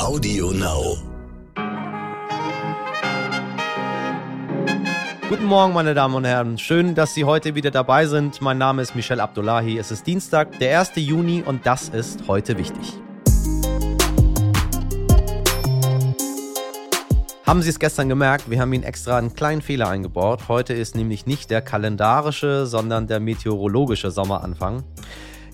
Audio Now. Guten Morgen, meine Damen und Herren. Schön, dass Sie heute wieder dabei sind. Mein Name ist Michel Abdullahi. Es ist Dienstag, der 1. Juni und das ist heute wichtig. Haben Sie es gestern gemerkt? Wir haben Ihnen extra einen kleinen Fehler eingebaut. Heute ist nämlich nicht der kalendarische, sondern der meteorologische Sommeranfang.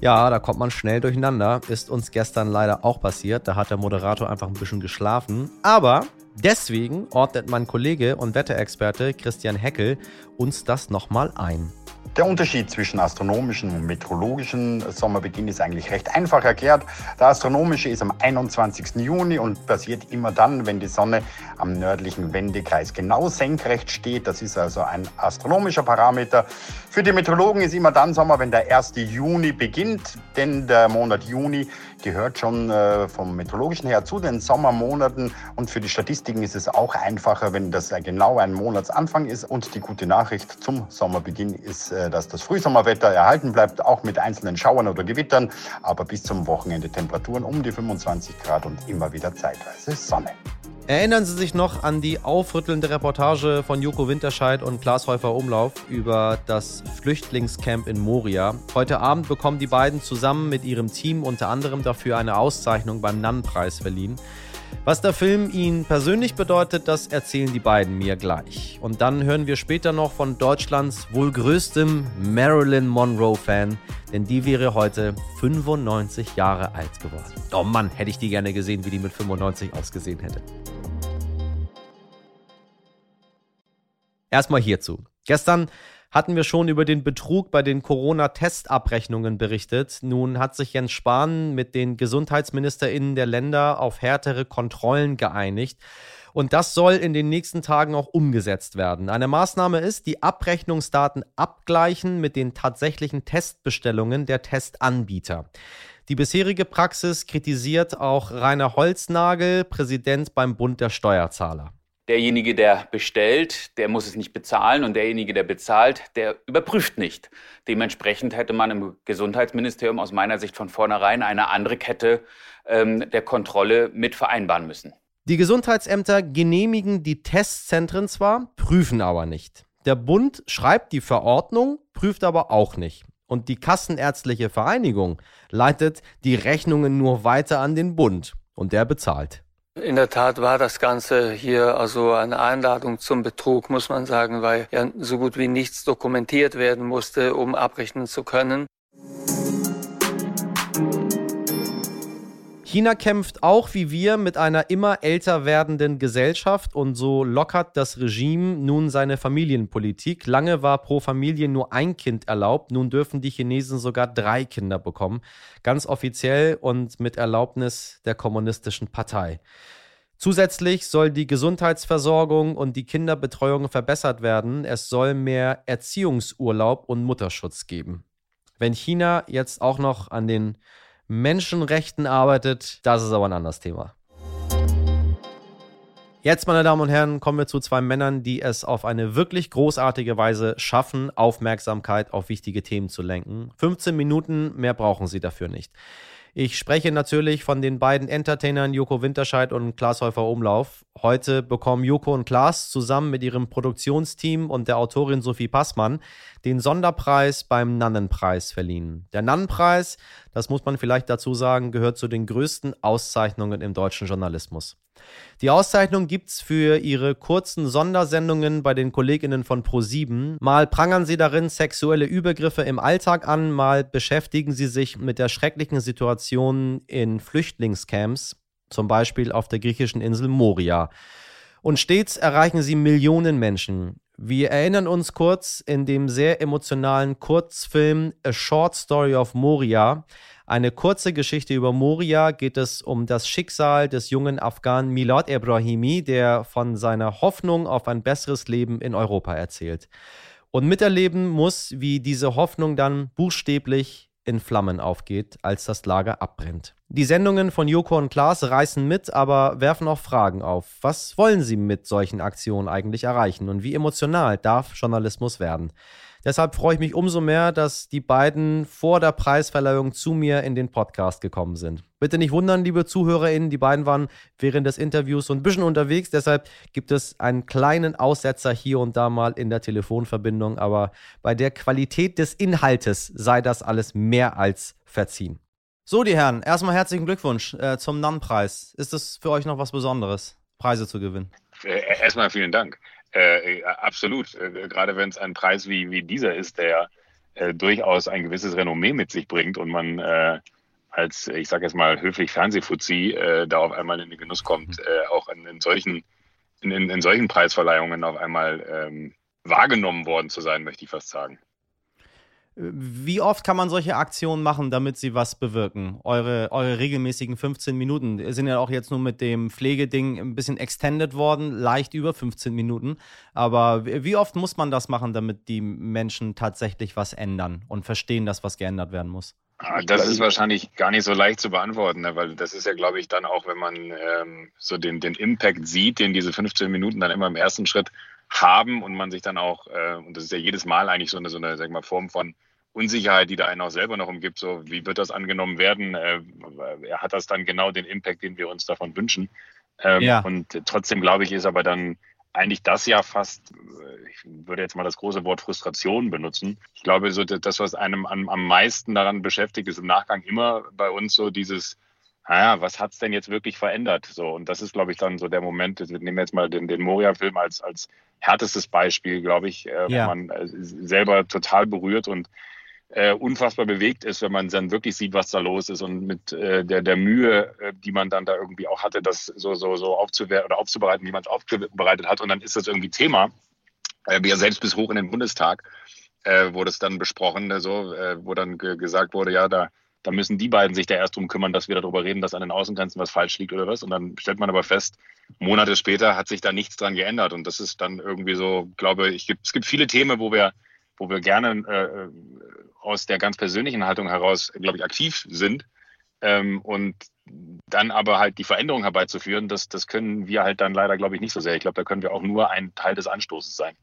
Ja, da kommt man schnell durcheinander. Ist uns gestern leider auch passiert. Da hat der Moderator einfach ein bisschen geschlafen. Aber deswegen ordnet mein Kollege und Wetterexperte Christian Heckel uns das nochmal ein. Der Unterschied zwischen astronomischen und meteorologischen Sommerbeginn ist eigentlich recht einfach erklärt. Der astronomische ist am 21. Juni und passiert immer dann, wenn die Sonne am nördlichen Wendekreis genau senkrecht steht. Das ist also ein astronomischer Parameter. Für die Meteorologen ist immer dann Sommer, wenn der 1. Juni beginnt, denn der Monat Juni gehört schon äh, vom meteorologischen her zu den Sommermonaten. Und für die Statistiken ist es auch einfacher, wenn das genau ein Monatsanfang ist. Und die gute Nachricht zum Sommerbeginn ist, äh, dass das Frühsommerwetter erhalten bleibt, auch mit einzelnen Schauern oder Gewittern, aber bis zum Wochenende Temperaturen um die 25 Grad und immer wieder zeitweise Sonne. Erinnern Sie sich noch an die aufrüttelnde Reportage von Joko Winterscheid und Klaas Häufer Umlauf über das Flüchtlingscamp in Moria? Heute Abend bekommen die beiden zusammen mit ihrem Team unter anderem dafür eine Auszeichnung beim Nann-Preis verliehen. Was der Film Ihnen persönlich bedeutet, das erzählen die beiden mir gleich. Und dann hören wir später noch von Deutschlands wohl größtem Marilyn Monroe-Fan, denn die wäre heute 95 Jahre alt geworden. Oh Mann, hätte ich die gerne gesehen, wie die mit 95 ausgesehen hätte. Erstmal hierzu. Gestern hatten wir schon über den Betrug bei den Corona-Testabrechnungen berichtet. Nun hat sich Jens Spahn mit den GesundheitsministerInnen der Länder auf härtere Kontrollen geeinigt. Und das soll in den nächsten Tagen auch umgesetzt werden. Eine Maßnahme ist, die Abrechnungsdaten abgleichen mit den tatsächlichen Testbestellungen der Testanbieter. Die bisherige Praxis kritisiert auch Rainer Holznagel, Präsident beim Bund der Steuerzahler. Derjenige, der bestellt, der muss es nicht bezahlen und derjenige, der bezahlt, der überprüft nicht. Dementsprechend hätte man im Gesundheitsministerium aus meiner Sicht von vornherein eine andere Kette ähm, der Kontrolle mit vereinbaren müssen. Die Gesundheitsämter genehmigen die Testzentren zwar, prüfen aber nicht. Der Bund schreibt die Verordnung, prüft aber auch nicht. Und die Kassenärztliche Vereinigung leitet die Rechnungen nur weiter an den Bund und der bezahlt. In der Tat war das Ganze hier also eine Einladung zum Betrug, muss man sagen, weil ja so gut wie nichts dokumentiert werden musste, um abrechnen zu können. China kämpft auch wie wir mit einer immer älter werdenden Gesellschaft und so lockert das Regime nun seine Familienpolitik. Lange war pro Familie nur ein Kind erlaubt, nun dürfen die Chinesen sogar drei Kinder bekommen, ganz offiziell und mit Erlaubnis der kommunistischen Partei. Zusätzlich soll die Gesundheitsversorgung und die Kinderbetreuung verbessert werden. Es soll mehr Erziehungsurlaub und Mutterschutz geben. Wenn China jetzt auch noch an den Menschenrechten arbeitet, das ist aber ein anderes Thema. Jetzt, meine Damen und Herren, kommen wir zu zwei Männern, die es auf eine wirklich großartige Weise schaffen, Aufmerksamkeit auf wichtige Themen zu lenken. 15 Minuten, mehr brauchen sie dafür nicht. Ich spreche natürlich von den beiden Entertainern Joko Winterscheid und Klaas Häufer Umlauf. Heute bekommen Joko und Klaas zusammen mit ihrem Produktionsteam und der Autorin Sophie Passmann den Sonderpreis beim Nannenpreis verliehen. Der Nannenpreis, das muss man vielleicht dazu sagen, gehört zu den größten Auszeichnungen im deutschen Journalismus. Die Auszeichnung gibt's für ihre kurzen Sondersendungen bei den Kolleginnen von Pro7. Mal prangern sie darin sexuelle Übergriffe im Alltag an, mal beschäftigen sie sich mit der schrecklichen Situation in Flüchtlingscamps, zum Beispiel auf der griechischen Insel Moria. Und stets erreichen sie Millionen Menschen. Wir erinnern uns kurz in dem sehr emotionalen Kurzfilm A Short Story of Moria. Eine kurze Geschichte über Moria geht es um das Schicksal des jungen Afghanen Milad Ebrahimi, der von seiner Hoffnung auf ein besseres Leben in Europa erzählt. Und miterleben muss, wie diese Hoffnung dann buchstäblich in Flammen aufgeht, als das Lager abbrennt. Die Sendungen von Joko und Klaas reißen mit, aber werfen auch Fragen auf. Was wollen sie mit solchen Aktionen eigentlich erreichen und wie emotional darf Journalismus werden? Deshalb freue ich mich umso mehr, dass die beiden vor der Preisverleihung zu mir in den Podcast gekommen sind. Bitte nicht wundern, liebe ZuhörerInnen, die beiden waren während des Interviews so ein bisschen unterwegs, deshalb gibt es einen kleinen Aussetzer hier und da mal in der Telefonverbindung, aber bei der Qualität des Inhaltes sei das alles mehr als verziehen. So, die Herren, erstmal herzlichen Glückwunsch äh, zum NAN-Preis. Ist es für euch noch was Besonderes, Preise zu gewinnen? Äh, erstmal vielen Dank. Äh, absolut. Äh, gerade wenn es ein Preis wie, wie dieser ist, der äh, durchaus ein gewisses Renommee mit sich bringt und man äh, als, ich sage jetzt mal, höflich Fernsehfuzzi äh, da auf einmal in den Genuss kommt, äh, auch in, in solchen, in, in, in, solchen Preisverleihungen auf einmal ähm, wahrgenommen worden zu sein, möchte ich fast sagen. Wie oft kann man solche Aktionen machen, damit sie was bewirken? Eure, eure regelmäßigen 15 Minuten sind ja auch jetzt nur mit dem Pflegeding ein bisschen extended worden, leicht über 15 Minuten. Aber wie oft muss man das machen, damit die Menschen tatsächlich was ändern und verstehen, dass was geändert werden muss? Ah, das ist wahrscheinlich gar nicht so leicht zu beantworten, ne? weil das ist ja, glaube ich, dann auch, wenn man ähm, so den, den Impact sieht, den diese 15 Minuten dann immer im ersten Schritt haben und man sich dann auch, äh, und das ist ja jedes Mal eigentlich so eine, so eine sag mal, Form von Unsicherheit, die da einen auch selber noch umgibt, so wie wird das angenommen werden? Äh, hat das dann genau den Impact, den wir uns davon wünschen? Ähm, ja. Und trotzdem glaube ich, ist aber dann eigentlich das ja fast, äh, ich würde jetzt mal das große Wort Frustration benutzen. Ich glaube, so das, was einem am, am meisten daran beschäftigt, ist im Nachgang immer bei uns so dieses, naja, was hat's denn jetzt wirklich verändert? So, und das ist, glaube ich, dann so der Moment, wir nehmen jetzt mal den, den Moria-Film als, als härtestes Beispiel, glaube ich, äh, ja. wo man äh, selber total berührt und äh, unfassbar bewegt ist, wenn man dann wirklich sieht, was da los ist und mit äh, der, der Mühe, äh, die man dann da irgendwie auch hatte, das so, so, so aufzuwerten oder aufzubereiten, wie man es aufbereitet hat. Und dann ist das irgendwie Thema. Äh, ja selbst bis hoch in den Bundestag äh, wurde es dann besprochen, äh, so, äh, wo dann gesagt wurde, ja, da, da müssen die beiden sich da erst drum kümmern, dass wir darüber reden, dass an den Außengrenzen was falsch liegt oder was. Und dann stellt man aber fest, Monate später hat sich da nichts dran geändert. Und das ist dann irgendwie so, glaube ich, es gibt viele Themen, wo wir wo wir gerne äh, aus der ganz persönlichen Haltung heraus, glaube ich, aktiv sind. Ähm, und dann aber halt die Veränderung herbeizuführen, das, das können wir halt dann leider, glaube ich, nicht so sehr. Ich glaube, da können wir auch nur ein Teil des Anstoßes sein.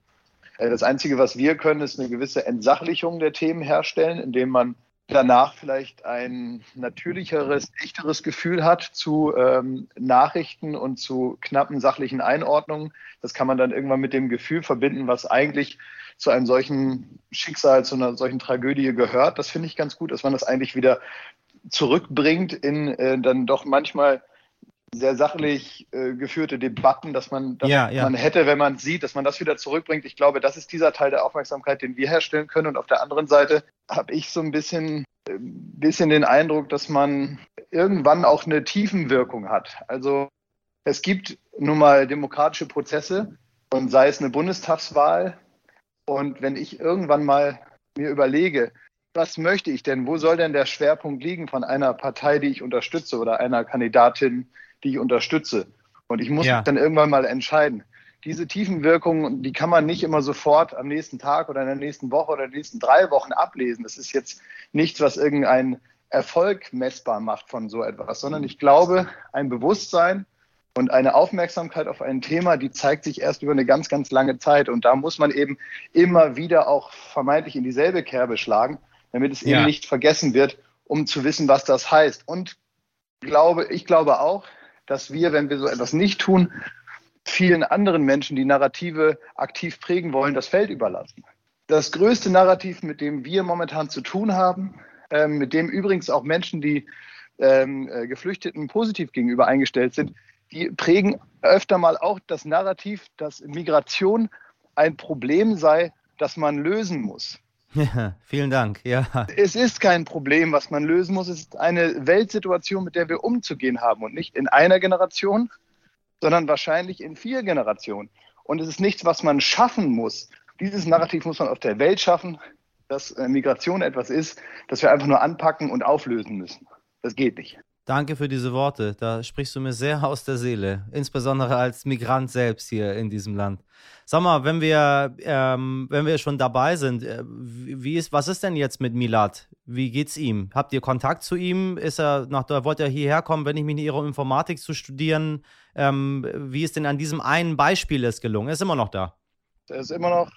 Äh, das Einzige, was wir können, ist eine gewisse Entsachlichung der Themen herstellen, indem man danach vielleicht ein natürlicheres, echteres Gefühl hat zu ähm, Nachrichten und zu knappen sachlichen Einordnungen. Das kann man dann irgendwann mit dem Gefühl verbinden, was eigentlich zu einem solchen Schicksal, zu einer solchen Tragödie gehört. Das finde ich ganz gut, dass man das eigentlich wieder zurückbringt in äh, dann doch manchmal sehr sachlich äh, geführte Debatten, dass man, dass ja, ja. man hätte, wenn man sieht, dass man das wieder zurückbringt. Ich glaube, das ist dieser Teil der Aufmerksamkeit, den wir herstellen können. Und auf der anderen Seite habe ich so ein bisschen, äh, bisschen den Eindruck, dass man irgendwann auch eine Tiefenwirkung hat. Also es gibt nun mal demokratische Prozesse und sei es eine Bundestagswahl, und wenn ich irgendwann mal mir überlege, was möchte ich denn? Wo soll denn der Schwerpunkt liegen von einer Partei, die ich unterstütze oder einer Kandidatin, die ich unterstütze? Und ich muss ja. mich dann irgendwann mal entscheiden. Diese Tiefenwirkungen, die kann man nicht immer sofort am nächsten Tag oder in der nächsten Woche oder in den nächsten drei Wochen ablesen. Das ist jetzt nichts, was irgendein Erfolg messbar macht von so etwas, sondern ich glaube, ein Bewusstsein und eine Aufmerksamkeit auf ein Thema, die zeigt sich erst über eine ganz, ganz lange Zeit. Und da muss man eben immer wieder auch vermeintlich in dieselbe Kerbe schlagen, damit es ja. eben nicht vergessen wird, um zu wissen, was das heißt. Und glaube, ich glaube auch, dass wir, wenn wir so etwas nicht tun, vielen anderen Menschen, die Narrative aktiv prägen wollen, das Feld überlassen. Das größte Narrativ, mit dem wir momentan zu tun haben, äh, mit dem übrigens auch Menschen, die ähm, äh, Geflüchteten positiv gegenüber eingestellt sind, die prägen öfter mal auch das Narrativ, dass Migration ein Problem sei, das man lösen muss. Ja, vielen Dank. Ja. Es ist kein Problem, was man lösen muss. Es ist eine Weltsituation, mit der wir umzugehen haben und nicht in einer Generation, sondern wahrscheinlich in vier Generationen. Und es ist nichts, was man schaffen muss. Dieses Narrativ muss man auf der Welt schaffen, dass äh, Migration etwas ist, das wir einfach nur anpacken und auflösen müssen. Das geht nicht. Danke für diese Worte. Da sprichst du mir sehr aus der Seele, insbesondere als Migrant selbst hier in diesem Land. Sag mal, wenn wir, ähm, wenn wir schon dabei sind, äh, wie ist, was ist denn jetzt mit Milad? Wie geht's ihm? Habt ihr Kontakt zu ihm? Ist er nach, da wollte er hierher kommen, wenn ich mich nicht irre, Informatik zu studieren? Ähm, wie ist denn an diesem einen Beispiel es gelungen? Er ist immer noch da. Er ist immer noch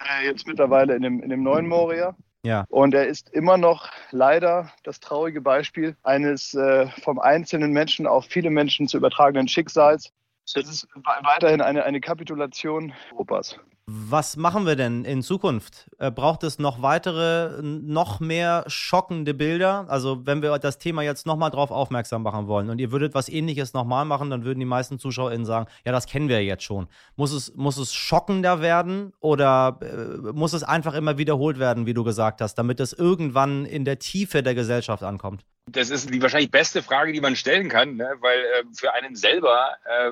äh, jetzt mittlerweile in dem, in dem neuen Moria. Ja. Und er ist immer noch leider das traurige Beispiel eines äh, vom einzelnen Menschen auf viele Menschen zu übertragenen Schicksals. Das ist weiterhin eine, eine Kapitulation Europas. Was machen wir denn in Zukunft? Äh, braucht es noch weitere, noch mehr schockende Bilder? Also, wenn wir das Thema jetzt nochmal drauf aufmerksam machen wollen und ihr würdet was ähnliches nochmal machen, dann würden die meisten ZuschauerInnen sagen, ja, das kennen wir jetzt schon. Muss es, muss es schockender werden oder äh, muss es einfach immer wiederholt werden, wie du gesagt hast, damit es irgendwann in der Tiefe der Gesellschaft ankommt? Das ist die wahrscheinlich beste Frage, die man stellen kann, ne? weil äh, für einen selber äh,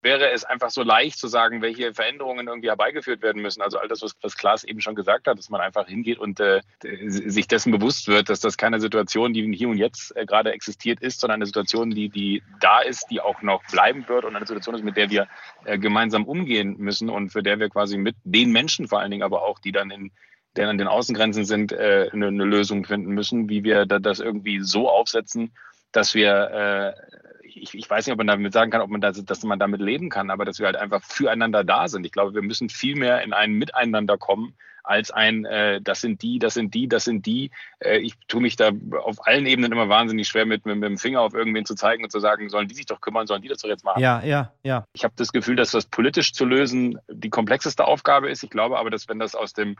wäre es einfach so leicht zu sagen, welche Veränderungen irgendwie herbeigeführt werden müssen. Also all das, was, was Klaas eben schon gesagt hat, dass man einfach hingeht und äh, sich dessen bewusst wird, dass das keine Situation, die hier und jetzt äh, gerade existiert ist, sondern eine Situation, die, die da ist, die auch noch bleiben wird und eine Situation ist, mit der wir äh, gemeinsam umgehen müssen und für der wir quasi mit den Menschen vor allen Dingen, aber auch die dann in der an den Außengrenzen sind, äh, eine, eine Lösung finden müssen, wie wir da, das irgendwie so aufsetzen, dass wir äh, ich, ich weiß nicht, ob man damit sagen kann, ob man das, dass man damit leben kann, aber dass wir halt einfach füreinander da sind. Ich glaube, wir müssen viel mehr in ein Miteinander kommen, als ein, äh, das sind die, das sind die, das sind die. Äh, ich tue mich da auf allen Ebenen immer wahnsinnig schwer mit, mit, mit, dem Finger auf irgendwen zu zeigen und zu sagen, sollen die sich doch kümmern, sollen die das doch jetzt machen. Ja, ja, ja. Ich habe das Gefühl, dass das politisch zu lösen die komplexeste Aufgabe ist. Ich glaube aber, dass wenn das aus dem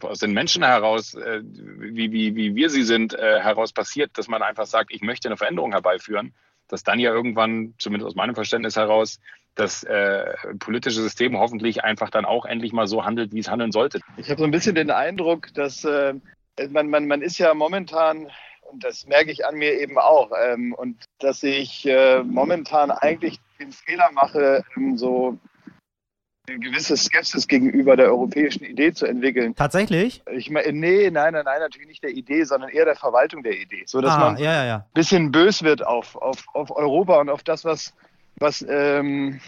aus den Menschen heraus, äh, wie, wie, wie wir sie sind, äh, heraus passiert, dass man einfach sagt, ich möchte eine Veränderung herbeiführen, dass dann ja irgendwann, zumindest aus meinem Verständnis heraus, das äh, politische System hoffentlich einfach dann auch endlich mal so handelt, wie es handeln sollte. Ich habe so ein bisschen den Eindruck, dass äh, man, man, man ist ja momentan, und das merke ich an mir eben auch, ähm, und dass ich äh, momentan eigentlich den Fehler mache, ähm, so eine gewisse Skepsis gegenüber der europäischen Idee zu entwickeln. Tatsächlich? Ich meine, nee, nein, nein, nein, natürlich nicht der Idee, sondern eher der Verwaltung der Idee. So dass ah, man ja, ja, ja. ein bisschen bös wird auf, auf, auf Europa und auf das, was, was, ähm,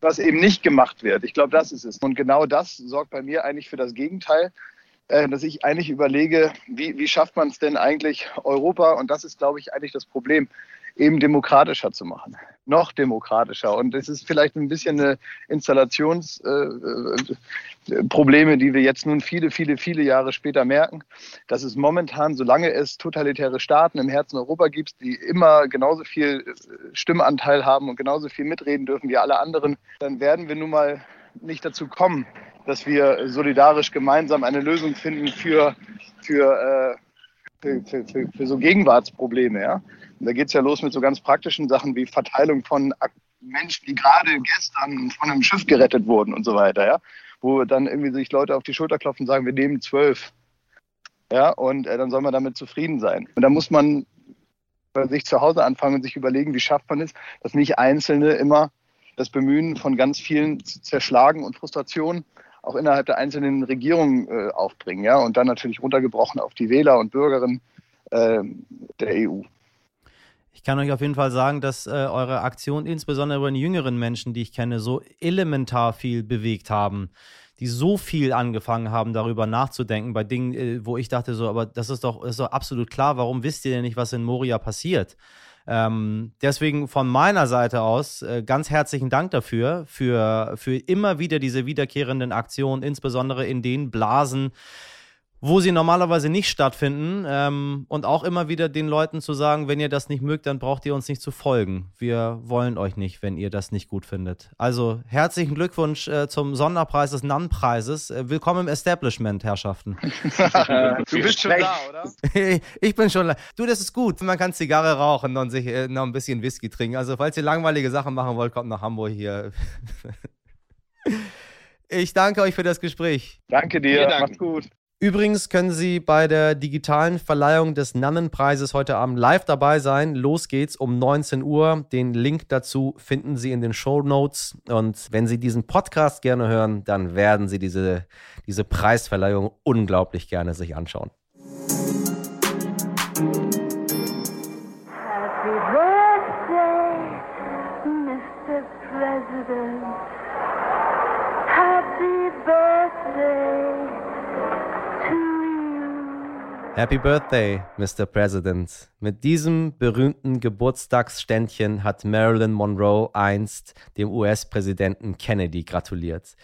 was eben nicht gemacht wird. Ich glaube, das ist es. Und genau das sorgt bei mir eigentlich für das Gegenteil, äh, dass ich eigentlich überlege, wie, wie schafft man es denn eigentlich Europa? Und das ist, glaube ich, eigentlich das Problem eben demokratischer zu machen. Noch demokratischer. Und es ist vielleicht ein bisschen eine Installationsprobleme, äh, äh, die wir jetzt nun viele, viele, viele Jahre später merken, dass es momentan, solange es totalitäre Staaten im Herzen Europa gibt, die immer genauso viel äh, Stimmanteil haben und genauso viel mitreden dürfen wie alle anderen, dann werden wir nun mal nicht dazu kommen, dass wir solidarisch gemeinsam eine Lösung finden für, für, für, für, für, für so Gegenwartsprobleme. Ja? Da geht es ja los mit so ganz praktischen Sachen wie Verteilung von Menschen, die gerade gestern von einem Schiff gerettet wurden und so weiter, ja. Wo dann irgendwie sich Leute auf die Schulter klopfen und sagen, wir nehmen zwölf. Ja, und äh, dann soll man damit zufrieden sein. Und da muss man bei sich zu Hause anfangen und sich überlegen, wie schafft man es, dass nicht Einzelne immer das Bemühen von ganz vielen zu zerschlagen und Frustration auch innerhalb der einzelnen Regierungen äh, aufbringen, ja, und dann natürlich runtergebrochen auf die Wähler und Bürgerinnen äh, der EU. Ich kann euch auf jeden Fall sagen, dass äh, eure Aktion insbesondere bei den jüngeren Menschen, die ich kenne, so elementar viel bewegt haben, die so viel angefangen haben, darüber nachzudenken, bei Dingen, äh, wo ich dachte so, aber das ist doch, das ist doch absolut klar, warum wisst ihr denn nicht, was in Moria passiert? Ähm, deswegen von meiner Seite aus äh, ganz herzlichen Dank dafür, für, für immer wieder diese wiederkehrenden Aktionen, insbesondere in den Blasen, wo sie normalerweise nicht stattfinden. Ähm, und auch immer wieder den Leuten zu sagen, wenn ihr das nicht mögt, dann braucht ihr uns nicht zu folgen. Wir wollen euch nicht, wenn ihr das nicht gut findet. Also herzlichen Glückwunsch äh, zum Sonderpreis des NAN-Preises. Äh, willkommen im Establishment, Herrschaften. du bist schon da, oder? ich bin schon da. Du, das ist gut. Man kann Zigarre rauchen und sich äh, noch ein bisschen Whisky trinken. Also falls ihr langweilige Sachen machen wollt, kommt nach Hamburg hier. Ich danke euch für das Gespräch. Danke dir. Macht's gut. Übrigens können Sie bei der digitalen Verleihung des Nannenpreises heute Abend live dabei sein. Los geht's um 19 Uhr. Den Link dazu finden Sie in den Show Notes. Und wenn Sie diesen Podcast gerne hören, dann werden Sie diese, diese Preisverleihung unglaublich gerne sich anschauen. Happy Birthday, Mr. President. Happy Birthday, Mr. President. Mit diesem berühmten Geburtstagsständchen hat Marilyn Monroe einst dem US-Präsidenten Kennedy gratuliert.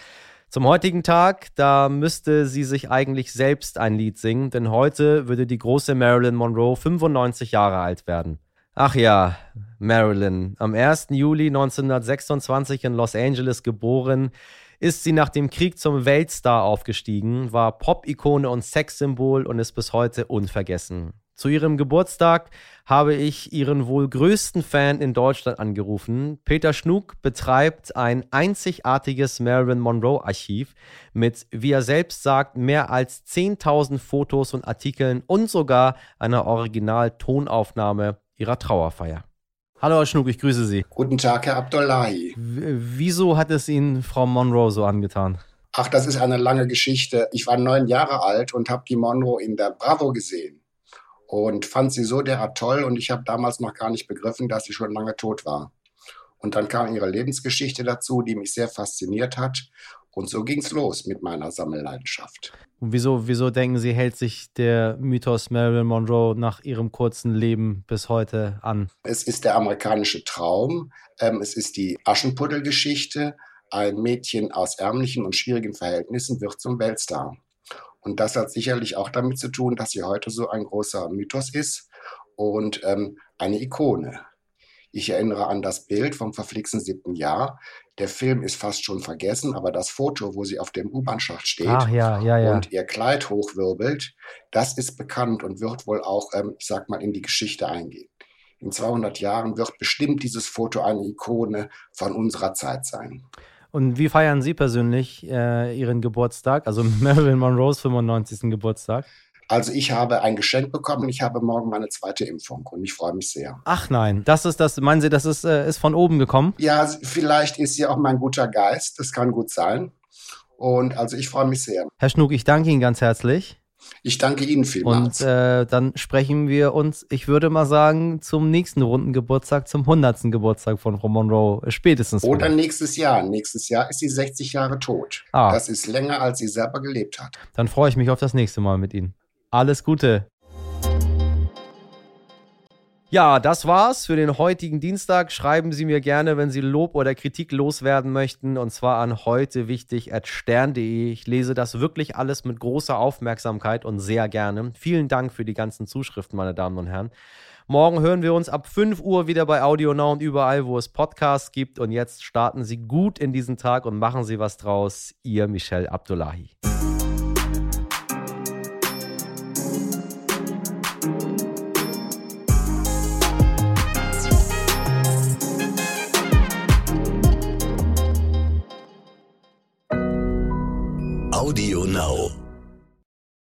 Zum heutigen Tag, da müsste sie sich eigentlich selbst ein Lied singen, denn heute würde die große Marilyn Monroe 95 Jahre alt werden. Ach ja, Marilyn. Am 1. Juli 1926 in Los Angeles geboren, ist sie nach dem Krieg zum Weltstar aufgestiegen, war Pop-Ikone und Sexsymbol und ist bis heute unvergessen. Zu ihrem Geburtstag habe ich ihren wohl größten Fan in Deutschland angerufen. Peter Schnug betreibt ein einzigartiges Marilyn Monroe Archiv mit, wie er selbst sagt, mehr als 10.000 Fotos und Artikeln und sogar einer Original-Tonaufnahme ihrer Trauerfeier. Hallo Herr Schnug, ich grüße Sie. Guten Tag, Herr Abdullahi. W wieso hat es Ihnen Frau Monroe so angetan? Ach, das ist eine lange Geschichte. Ich war neun Jahre alt und habe die Monroe in der Bravo gesehen und fand sie so derart toll und ich habe damals noch gar nicht begriffen, dass sie schon lange tot war. Und dann kam ihre Lebensgeschichte dazu, die mich sehr fasziniert hat und so ging es los mit meiner Sammelleidenschaft. Und wieso, wieso denken Sie, hält sich der Mythos Marilyn Monroe nach ihrem kurzen Leben bis heute an? Es ist der amerikanische Traum, ähm, es ist die Aschenputtelgeschichte. Ein Mädchen aus ärmlichen und schwierigen Verhältnissen wird zum Weltstar. Und das hat sicherlich auch damit zu tun, dass sie heute so ein großer Mythos ist und ähm, eine Ikone. Ich erinnere an das Bild vom verflixten siebten Jahr. Der Film ist fast schon vergessen, aber das Foto, wo sie auf dem U-Bahn-Schacht steht Ach, ja, ja, ja. und ihr Kleid hochwirbelt, das ist bekannt und wird wohl auch, ähm, ich sag mal, in die Geschichte eingehen. In 200 Jahren wird bestimmt dieses Foto eine Ikone von unserer Zeit sein. Und wie feiern Sie persönlich äh, Ihren Geburtstag, also Marilyn Monroes 95. Geburtstag? Also ich habe ein Geschenk bekommen. Ich habe morgen meine zweite Impfung und ich freue mich sehr. Ach nein, das ist das. Meinen Sie, das ist, äh, ist von oben gekommen? Ja, vielleicht ist sie auch mein guter Geist. Das kann gut sein. Und also ich freue mich sehr. Herr Schnug, ich danke Ihnen ganz herzlich. Ich danke Ihnen vielmals. Und äh, dann sprechen wir uns, ich würde mal sagen, zum nächsten runden Geburtstag, zum 100. Geburtstag von Frau Monroe, spätestens. Oder wieder. nächstes Jahr. Nächstes Jahr ist sie 60 Jahre tot. Ah. Das ist länger, als sie selber gelebt hat. Dann freue ich mich auf das nächste Mal mit Ihnen. Alles Gute. Ja, das war's für den heutigen Dienstag. Schreiben Sie mir gerne, wenn Sie Lob oder Kritik loswerden möchten, und zwar an heute wichtig at stern.de. Ich lese das wirklich alles mit großer Aufmerksamkeit und sehr gerne. Vielen Dank für die ganzen Zuschriften, meine Damen und Herren. Morgen hören wir uns ab 5 Uhr wieder bei Audio Now und überall, wo es Podcasts gibt. Und jetzt starten Sie gut in diesen Tag und machen Sie was draus. Ihr Michel Abdullahi.